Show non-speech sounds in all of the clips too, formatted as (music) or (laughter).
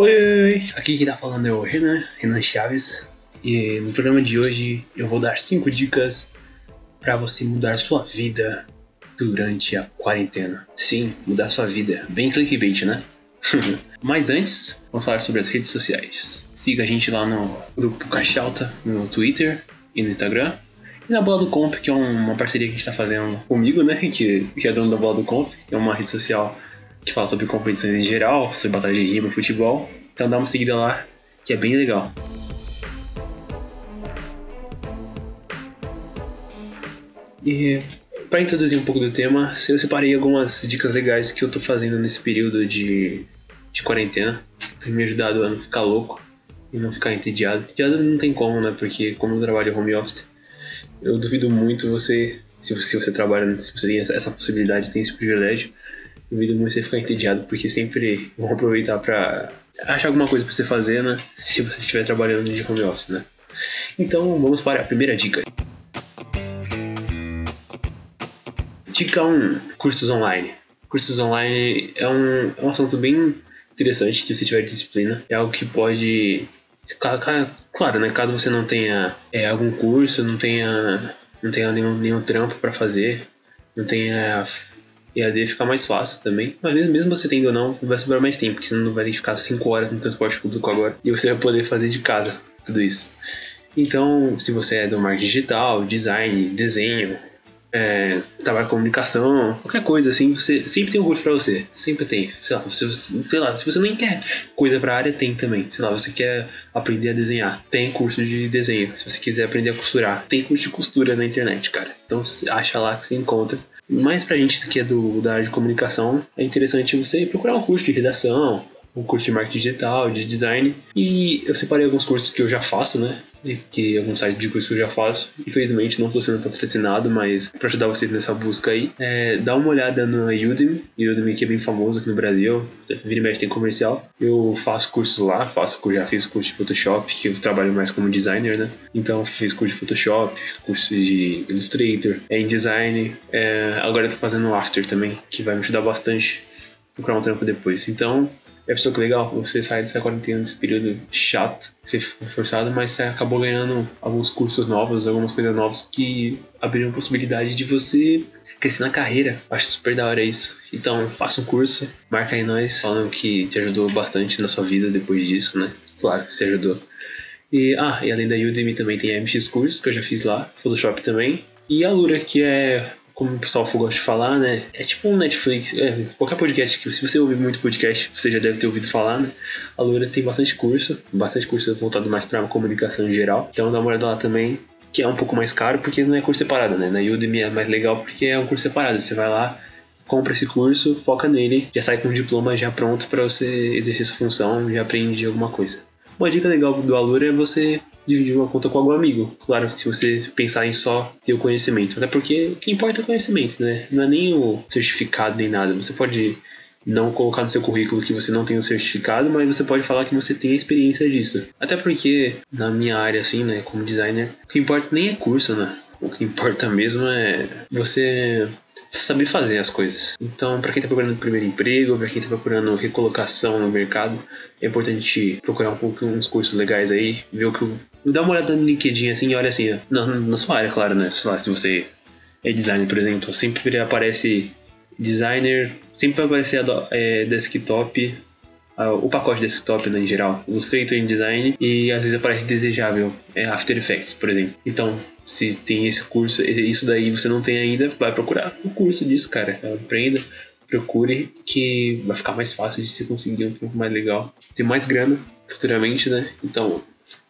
Oi, oi, oi, aqui quem tá falando é o Renan, Renan Chaves, e no programa de hoje eu vou dar 5 dicas para você mudar sua vida durante a quarentena. Sim, mudar sua vida, bem clickbait, né? (laughs) Mas antes, vamos falar sobre as redes sociais. Siga a gente lá no grupo Caixalta, no Twitter e no Instagram. E na Bola do Comp, que é uma parceria que a gente está fazendo comigo, né? (laughs) Que, que é dono da Bola do Comp, é uma rede social que fala sobre competições em geral, sobre batalha de rima, futebol. Então dá uma seguida lá, que é bem legal. E para introduzir um pouco do tema, eu separei algumas dicas legais que eu tô fazendo nesse período de, de quarentena. Tem me ajudado a não ficar louco e não ficar entediado. Entediado não tem como, né? Porque como eu trabalho home office, eu duvido muito você, se você, se você trabalha, se você tem essa possibilidade, tem esse privilégio, duvido muito você ficar entediado, porque sempre vão aproveitar para achar alguma coisa para você fazer, né? Se você estiver trabalhando de home office, né? Então vamos para a primeira dica. Dica 1: cursos online. Cursos online é um, é um assunto bem interessante se você tiver disciplina. É algo que pode. Claro, né? Caso você não tenha é, algum curso, não tenha, não tenha nenhum, nenhum trampo para fazer, não tenha EAD fica mais fácil também. Mas mesmo, você tendo ou não, vai sobrar mais tempo, porque você não vai ficar 5 horas no transporte público agora. E você vai poder fazer de casa tudo isso. Então, se você é do marketing digital, design, desenho, é, trabalho com comunicação, qualquer coisa assim, você sempre tem um curso para você, sempre tem. Sei lá, se, sei lá, se você nem quer coisa para área, tem também. Sei lá, você quer aprender a desenhar, tem curso de desenho. Se você quiser aprender a costurar, tem curso de costura na internet, cara. Então acha lá que você encontra. Mas pra gente que é do, da área de comunicação, é interessante você procurar um curso de redação, um curso de marketing digital, de design. E eu separei alguns cursos que eu já faço, né? que alguns sites de curso que eu já faço. Infelizmente não estou sendo patrocinado, mas para ajudar vocês nessa busca aí, é, dá uma olhada no Udemy, Udemy que é bem famoso aqui no Brasil, vira e mexe tem comercial. Eu faço cursos lá, faço, já fiz curso de Photoshop, que eu trabalho mais como designer, né? Então fiz curso de Photoshop, curso de Illustrator, InDesign, é, agora eu tô fazendo After também, que vai me ajudar bastante procurar um trampo depois. Então, é pessoa que legal, você sai dessa quarentena desse período chato, foi forçado, mas você acabou ganhando alguns cursos novos, algumas coisas novas que abriram possibilidade de você crescer na carreira. Acho super da hora isso. Então, faça um curso, marca aí nós, falando que te ajudou bastante na sua vida depois disso, né? Claro, você ajudou. E, ah, e além da Udemy também tem a MX Cursos, que eu já fiz lá, Photoshop também. E a Lura, que é como o pessoal gosta de falar, né? É tipo um Netflix, é, qualquer podcast que se você ouvir muito podcast, você já deve ter ouvido falar, né? A Loura tem bastante curso, bastante curso voltado mais para comunicação em geral. Então dá uma olhada lá também, que é um pouco mais caro porque não é curso separado, né? Na Udemy é mais legal porque é um curso separado. Você vai lá, compra esse curso, foca nele, já sai com um diploma já pronto para você exercer sua função, já aprende alguma coisa. Uma dica legal do Alura é você dividir uma conta com algum amigo. Claro, se você pensar em só ter o conhecimento. Até porque o que importa é o conhecimento, né? Não é nem o certificado nem nada. Você pode não colocar no seu currículo que você não tem o certificado, mas você pode falar que você tem a experiência disso. Até porque, na minha área, assim, né, como designer, o que importa nem é curso, né? O que importa mesmo é você saber fazer as coisas. Então, para quem está procurando primeiro emprego, para quem está procurando recolocação no mercado, é importante procurar um pouco uns cursos legais aí, ver o que dá uma olhada no LinkedIn assim olha assim, na, na sua área, claro, né? Sei lá, se você é designer, por exemplo, sempre aparece designer, sempre aparece é, desktop, o pacote desktop né, em geral, Illustrator em design e às vezes aparece desejável, é After Effects, por exemplo. Então, se tem esse curso, isso daí você não tem ainda, vai procurar o um curso disso, cara. Aprenda, procure, que vai ficar mais fácil de se conseguir um tempo mais legal. Ter mais grana futuramente, né? Então,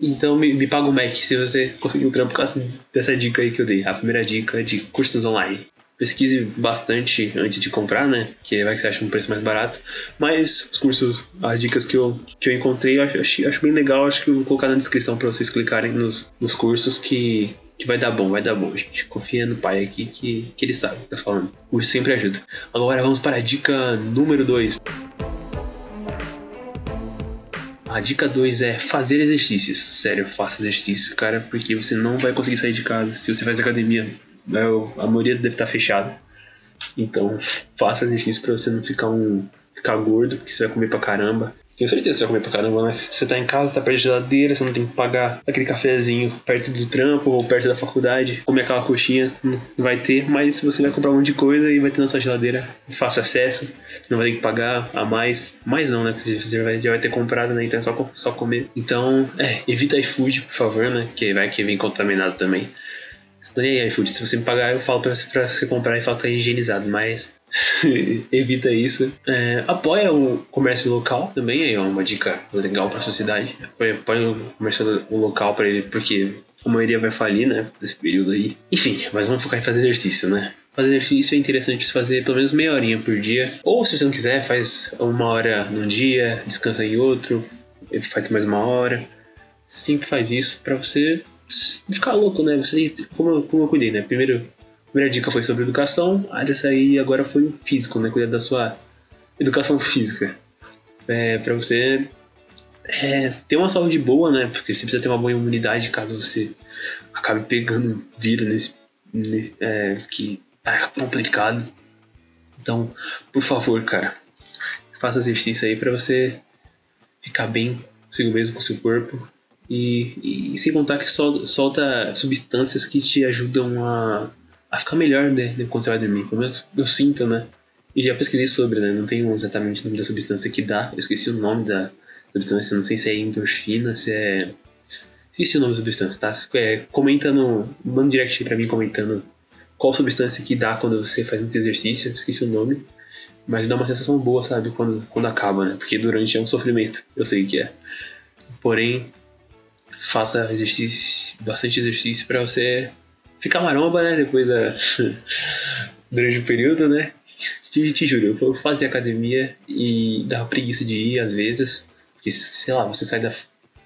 então me, me paga o Mac se você conseguir um trampo com dessa dica aí que eu dei. A primeira dica de cursos online. Pesquise bastante antes de comprar, né? Que vai que você acha um preço mais barato. Mas os cursos, as dicas que eu, que eu encontrei, eu acho, acho, bem legal. Acho que eu vou colocar na descrição para vocês clicarem nos, nos cursos que, que vai dar bom, vai dar bom, gente. Confia no pai aqui que, que ele sabe o que tá falando. O curso sempre ajuda. Agora vamos para a dica número 2. A dica 2 é fazer exercícios. Sério, faça exercício, cara, porque você não vai conseguir sair de casa se você faz academia. É, a maioria deve estar fechada. Então, faça exercício para você não ficar um ficar gordo, porque você vai comer pra caramba. Tenho certeza que você vai comer pra caramba, né? Você tá em casa, tá perto da geladeira, você não tem que pagar aquele cafezinho perto do trampo ou perto da faculdade, comer aquela coxinha, não vai ter, mas você vai comprar um monte de coisa e vai ter na sua geladeira fácil acesso, não vai ter que pagar a mais. Mais não, né? Você já vai, já vai ter comprado, né? Então é só, só comer. Então, é, evita iFood, por favor, né? Que vai que vem contaminado também. É iFood. Se você me pagar, eu falo pra você, pra você comprar e fala que tá higienizado, mas (laughs) evita isso. É, apoia o comércio local também, é uma dica legal para sociedade. Apoia, apoia o comércio local para ele, porque a maioria vai falir, né, nesse período aí. Enfim, mas vamos focar em fazer exercício, né? Fazer exercício é interessante fazer pelo menos meia horinha por dia. Ou se você não quiser, faz uma hora num dia, descansa em outro, faz mais uma hora. Sempre faz isso para você ficar louco, né? Você, como, como eu cuidei, né? Primeiro primeira dica foi sobre educação, a dessa aí agora foi o físico, né? Cuidar da sua educação física. É, para você é, ter uma saúde boa, né? Porque você precisa ter uma boa imunidade caso você acabe pegando vírus nesse, nesse é, que tá complicado. Então, por favor, cara, faça exercício aí para você ficar bem consigo mesmo, com seu corpo. E, e sem contar que solta, solta substâncias que te ajudam a a ficar melhor né, quando você vai dormir. Pelo menos eu sinto, né? E já pesquisei sobre, né? Não tenho exatamente o nome da substância que dá. Eu esqueci o nome da substância. Não sei se é endorfina, se é. Esqueci o nome da substância, tá? É, comenta no. Manda um direct pra mim comentando qual substância que dá quando você faz muito exercício. Esqueci o nome. Mas dá uma sensação boa, sabe? Quando, quando acaba, né? Porque durante é um sofrimento. Eu sei que é. Porém, faça exercício, bastante exercício para você ficar maromba, né? Depois da. (laughs) durante o período, né? Te, te juro, eu fazia academia e dava preguiça de ir às vezes. Porque, sei lá, você sai da,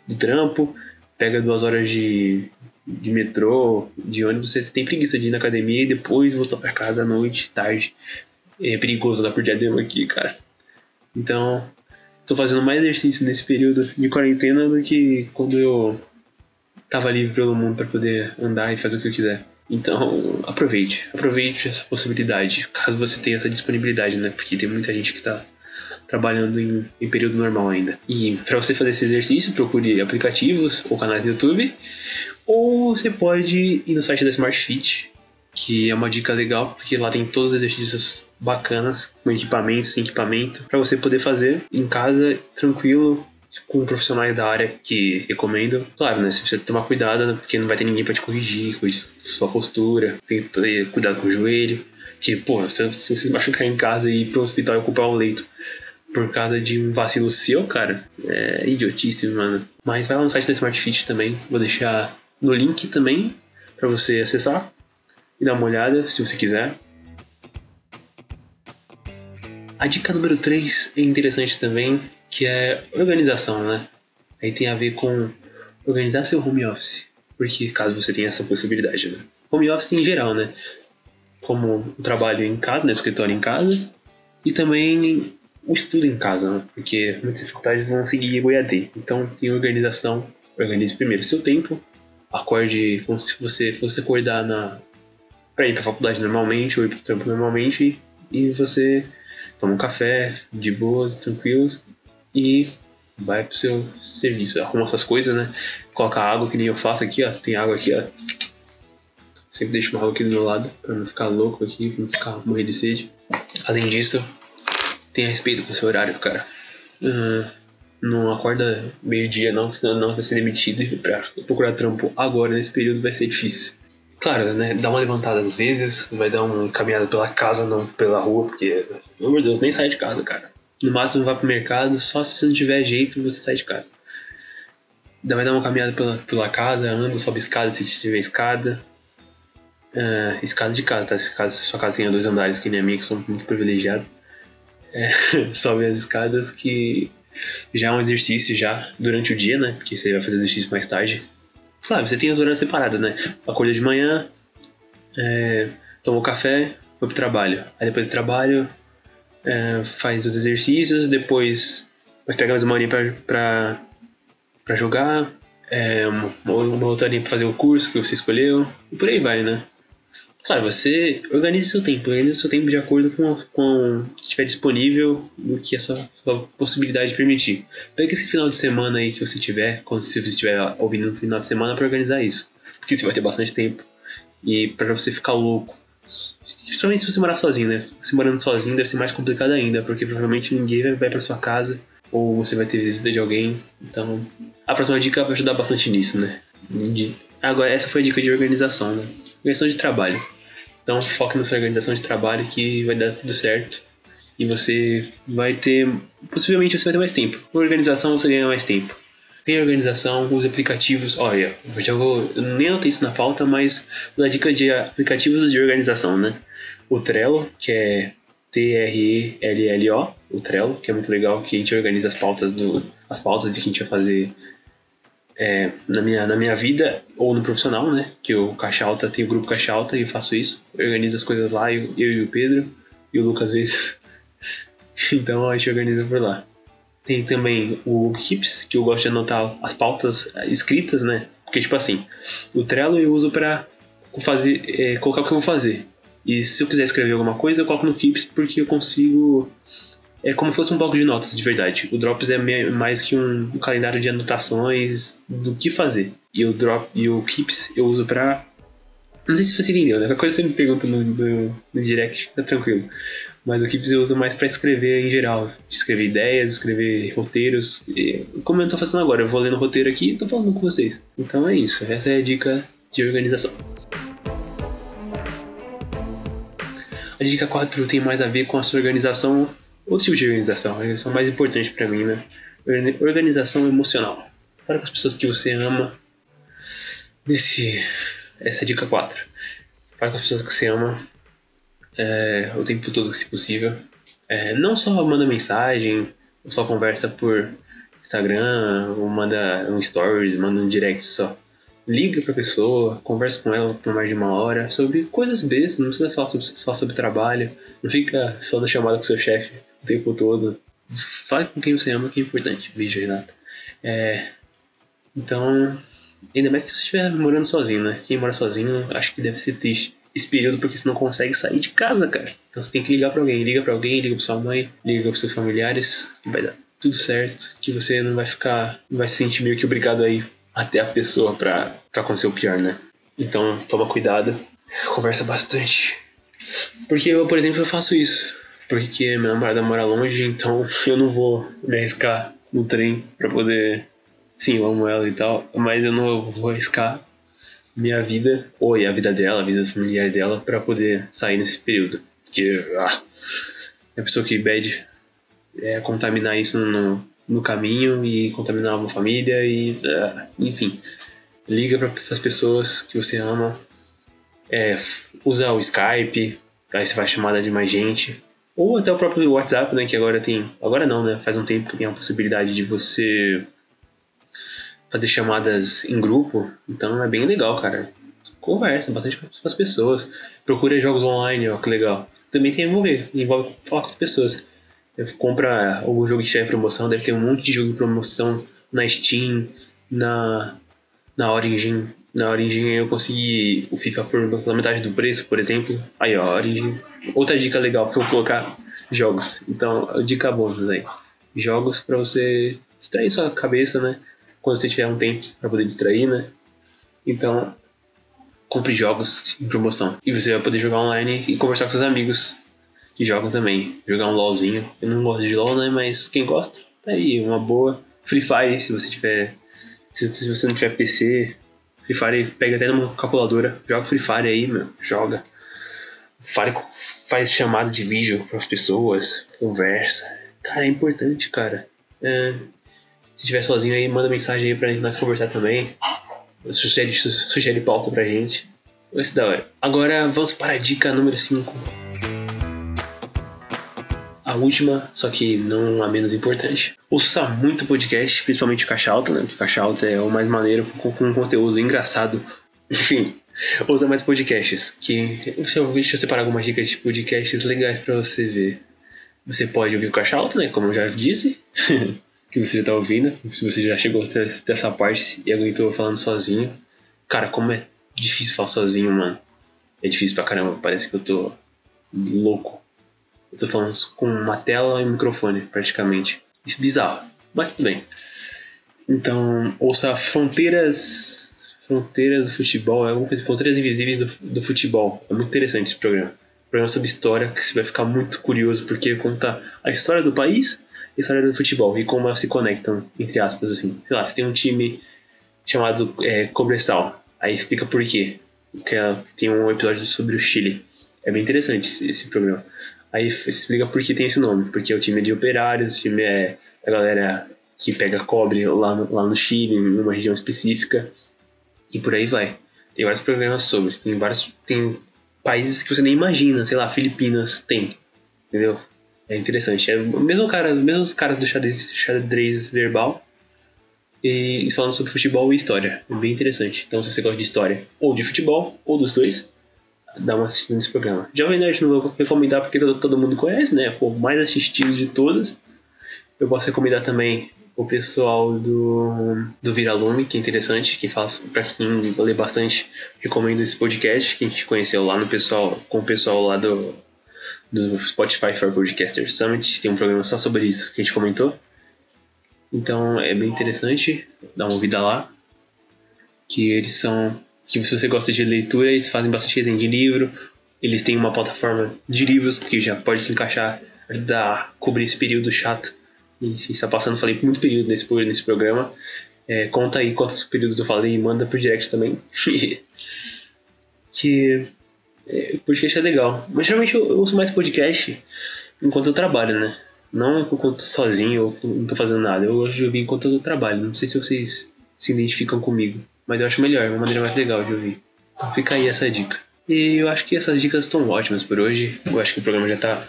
do trampo, pega duas horas de, de metrô, de ônibus, você tem preguiça de ir na academia e depois voltar para casa à noite, tarde. É perigoso dar por diadema aqui, cara. Então, tô fazendo mais exercício nesse período de quarentena do que quando eu tava livre pelo mundo para poder andar e fazer o que eu quiser. Então, aproveite, aproveite essa possibilidade, caso você tenha essa disponibilidade, né? Porque tem muita gente que está trabalhando em, em, período normal ainda. E para você fazer esse exercício, procure aplicativos ou canais do YouTube, ou você pode ir no site da Smart Fit, que é uma dica legal, porque lá tem todos os exercícios bacanas, com equipamento, sem equipamento, para você poder fazer em casa, tranquilo, com profissionais da área que recomendam. Claro, né? Você precisa tomar cuidado, né, porque não vai ter ninguém para te corrigir com sua postura. Tem que ter cuidado com o joelho. Que, pô, se, você machucar em casa e ir pro hospital e ocupar um leito por causa de um vacilo seu, cara, é idiotice, mano. Mas vai lá no site da Smart Fit também. Vou deixar no link também para você acessar e dar uma olhada se você quiser. A dica número 3 é interessante também, que é organização, né? Aí tem a ver com organizar seu home office, porque caso você tenha essa possibilidade, né? Home office em geral, né? Como o trabalho em casa, né? escritório em casa, e também o estudo em casa, né? Porque muitas faculdades vão seguir o EAD. Então tem organização, organize primeiro seu tempo, acorde como se você fosse acordar na para ir para faculdade normalmente ou ir para o trampo normalmente e você toma um café de boas, tranquilos e vai pro seu serviço. Arruma essas coisas, né? Coloca água, que nem eu faço aqui, ó. Tem água aqui, ó. Sempre deixo uma água aqui do meu lado, pra não ficar louco aqui, pra não ficar morrer de sede. Além disso, tenha respeito com o seu horário, cara. Uhum. Não acorda meio-dia, não, senão não vai ser demitido. E pra procurar trampo agora, nesse período, vai ser difícil. Claro, né? Dá uma levantada às vezes, vai dar uma caminhada pela casa, não pela rua, porque, pelo amor de Deus, nem sai de casa, cara. No máximo vá pro mercado, só se você não tiver jeito você sai de casa. Vai dar uma caminhada pela, pela casa, anda, sobe escada se tiver escada. Uh, escada de casa, tá? Se caso sua casa tenha dois andares, que nem a minha, que sou muito privilegiado. É, (laughs) sobe as escadas que já é um exercício já durante o dia, né? Porque você vai fazer exercício mais tarde. Claro, você tem as horas separadas, né? Acorda de manhã, é, tomou café, foi pro trabalho. Aí depois do trabalho, é, faz os exercícios, depois vai pegar mais uma horinha pra, pra, pra jogar, é, uma, outra horinha pra fazer o curso que você escolheu, e por aí vai, né? Claro, você organize seu tempo, organize seu tempo de acordo com, com o que estiver disponível, no que a sua, sua, possibilidade permitir. Pega esse final de semana aí que você tiver, quando se você estiver ouvindo no final de semana, para organizar isso. Porque você vai ter bastante tempo. E para você ficar louco. Principalmente se você morar sozinho, né? Se morando sozinho deve ser mais complicado ainda, porque provavelmente ninguém vai, para sua casa ou você vai ter visita de alguém. Então, a próxima dica vai ajudar bastante nisso, né? De... Agora, essa foi a dica de organização, né? Organização de trabalho. Então, foque na sua organização de trabalho que vai dar tudo certo. E você vai ter. Possivelmente você vai ter mais tempo. Com organização você ganha mais tempo. Tem organização, os aplicativos. Olha, eu já vou. Eu nem anotei isso na pauta, mas dar dica de aplicativos de organização, né? O Trello, que é T-R-E-L-L-O, o Trello, que é muito legal, que a gente organiza as pautas do, as pautas de que a gente vai fazer é, na, minha, na minha vida ou no profissional, né? Que o Caixa Alta tem o grupo Caixa Alta e eu faço isso. Eu organizo as coisas lá, eu, eu e o Pedro, e o Lucas às vezes. (laughs) então a gente organiza por lá. Tem também o Keeps, que eu gosto de anotar as pautas escritas, né? Porque, tipo assim, o Trello eu uso pra fazer, é, colocar o que eu vou fazer. E se eu quiser escrever alguma coisa, eu coloco no Keeps porque eu consigo. É como se fosse um bloco de notas, de verdade. O Drops é mais que um, calendário de anotações do que fazer. E o Drop e o Keeps eu uso pra. Não sei se você entendeu, né? Qualquer coisa você me pergunta no, no, no direct, tá tranquilo. Mas o Keeps eu uso mais para escrever em geral. Escrever ideias, escrever roteiros. E, como eu tô fazendo agora, eu vou lendo o roteiro aqui e tô falando com vocês. Então é isso. Essa é a dica de organização. A dica 4 tem mais a ver com a sua organização, outro tipo de organização, a organização mais importante para mim, né? Organização emocional. Fala com as pessoas que você ama. Desse, essa é a dica 4. Fala com as pessoas que você ama é, o tempo todo, se possível. É, não só manda mensagem, ou só conversa por Instagram, ou manda um stories, manda um direct só liga pra pessoa, conversa com ela por mais de uma hora sobre coisas bestas, não precisa falar sobre, só sobre trabalho, não fica só na chamada com seu chefe o tempo todo. Fale com quem você ama, que é importante. Beijo, Renato. É, então, ainda mais se você estiver morando sozinho, né? Quem mora sozinho, acho que deve ser triste esse período porque você não consegue sair de casa, cara. Então você tem que ligar para alguém. Liga para alguém, liga para sua mãe, liga para seus familiares, que vai dar tudo certo, que você não vai ficar, não vai se sentir meio que obrigado aí até a pessoa pra, pra acontecer o pior, né? Então toma cuidado, (laughs) conversa bastante. Porque eu, por exemplo, eu faço isso. Porque minha namorada mora longe, então (laughs) eu não vou me arriscar no trem pra poder. Sim, eu amo ela e tal, mas eu não vou arriscar minha vida, ou a vida dela, a vida familiar dela, para poder sair nesse período. Porque ah, a pessoa que pede é contaminar isso no, no caminho e contaminar uma família e uh, enfim liga para as pessoas que você ama é, usa o Skype aí você faz chamada de mais gente ou até o próprio WhatsApp né que agora tem agora não né faz um tempo que tem a possibilidade de você fazer chamadas em grupo então é bem legal cara conversa bastante com as pessoas procura jogos online ó que legal também tem envolver envolve falar com as pessoas compra algum jogo que estiver em promoção, deve ter um monte de jogo em promoção na Steam, na, na Origin. Na Origin eu consegui ficar por pela metade do preço, por exemplo. Aí, ó, Origin. Outra dica legal que eu vou colocar: jogos. Então, dica bônus aí. Jogos para você distrair sua cabeça, né? Quando você tiver um tempo para poder distrair, né? Então, compre jogos em promoção. E você vai poder jogar online e conversar com seus amigos que jogam também. Jogar um LOLzinho. Eu não gosto de LOL, né? Mas quem gosta, tá aí, uma boa. Free Fire, se você tiver. Se, se você não tiver PC, Free Fire pega até numa calculadora. Joga Free Fire aí, meu. Joga. Fire, faz chamada de vídeo para as pessoas, conversa. Cara, é importante, cara. É, se estiver sozinho aí, manda mensagem aí pra nós conversar também. Sugere, sugere pauta pra gente. Vai ser da hora. Agora vamos para a dica número 5 a última, só que não a menos importante. Ouça muito podcast, principalmente o Caixa Alta, né? Porque o Caixa Alta é o mais maneiro, com, com um conteúdo engraçado. (laughs) Enfim, ouça mais podcasts. Que, deixa, eu, deixa eu separar algumas dicas de podcasts legais para você ver. Você pode ouvir o Caixa Alta, né? Como eu já disse. (laughs) que você já tá ouvindo. Se você já chegou até essa parte e aguentou falando sozinho. Cara, como é difícil falar sozinho, mano. É difícil pra caramba, parece que eu tô louco. Eu tô falando com uma tela e um microfone, praticamente. Isso é bizarro, mas tudo bem. Então, ouça Fronteiras Fronteiras do Futebol, é alguma coisa, Fronteiras Invisíveis do, do Futebol. É muito interessante esse programa. Programa sobre história, que você vai ficar muito curioso, porque conta a história do país e a história do futebol, e como elas se conectam, entre aspas, assim. Sei lá, você tem um time chamado é, Cobrestal, aí explica por quê. Que tem um episódio sobre o Chile. É bem interessante esse, programa. Aí explica por que tem esse nome, porque o time é de operários, o time é a galera que pega cobre lá no, lá no Chile, em uma região específica, e por aí vai. Tem vários programas sobre, tem vários tem países que você nem imagina, sei lá, Filipinas tem, entendeu? É interessante. É o mesmo cara, os mesmos caras do xadrez, xadrez verbal, e eles falando sobre futebol e história. É bem interessante. Então, se você gosta de história ou de futebol, ou dos dois, dá uma assistida nesse programa. Jovem Nerd não vou recomendar porque todo, todo mundo conhece, né? Pô, mais assistido de todas. Eu posso recomendar também o pessoal do, do Viralume, que é interessante, que fala para quem lê bastante, recomendo esse podcast que a gente conheceu lá no pessoal, com o pessoal lá do, do Spotify for Podcaster Summit, tem um programa só sobre isso que a gente comentou. Então é bem interessante, dá uma ouvida lá. Que eles são. Que se você gosta de leitura, eles fazem bastante resenha de livro. Eles têm uma plataforma de livros que já pode se encaixar, ajudar a cobrir esse período chato a gente está passando, falei muito período nesse, nesse programa. É, conta aí quantos períodos eu falei e manda pro direct também. (laughs) que é, podcast é legal. Mas geralmente eu, eu, ouço mais podcast enquanto eu trabalho, né? Não enquanto sozinho ou não tô fazendo nada. Eu gosto de ouvir enquanto eu trabalho. Não sei se vocês se identificam comigo. Mas eu acho melhor, é uma maneira mais legal de ouvir. Então fica aí essa dica. E eu acho que essas dicas estão ótimas por hoje. Eu acho que o programa já tá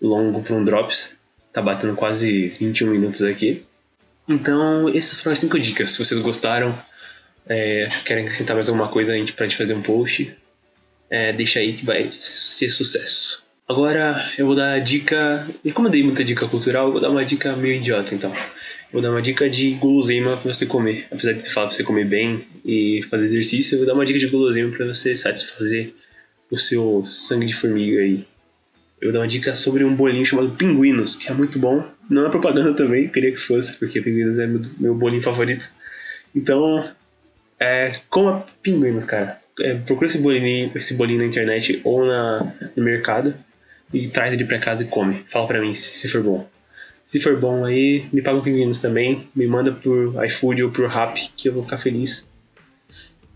longo para um Drops. Tá batendo quase 21 minutos aqui. Então, essas foram as 5 dicas. Se vocês gostaram, é, querem acrescentar mais alguma coisa a gente, pra gente fazer um post, é, deixa aí que vai ser sucesso. Agora eu vou dar a dica. E como eu dei muita dica cultural, eu vou dar uma dica meio idiota então. Eu vou dar uma dica de guloseima pra você comer. Apesar de falar pra você comer bem e fazer exercício, eu vou dar uma dica de guloseima pra você satisfazer o seu sangue de formiga aí eu vou dar uma dica sobre um bolinho chamado Pinguinos, que é muito bom. Não é propaganda também, queria que fosse, porque Pinguinos é meu, meu bolinho favorito. Então, é, coma Pinguinos, cara. É, procura esse bolinho, esse bolinho na internet ou na, no mercado e traz ele pra casa e come. Fala pra mim se, se for bom. Se for bom aí, me paga um pinguinos também. Me manda por iFood ou por Rap, que eu vou ficar feliz.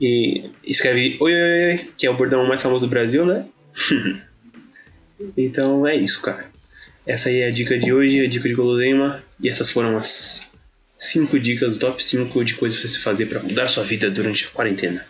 E escreve oi, oi, oi, que é o bordão mais famoso do Brasil, né? (laughs) Então é isso, cara. Essa aí é a dica de hoje, a dica de Goloseima. E essas foram as 5 dicas, top 5 de coisas pra você fazer para mudar sua vida durante a quarentena.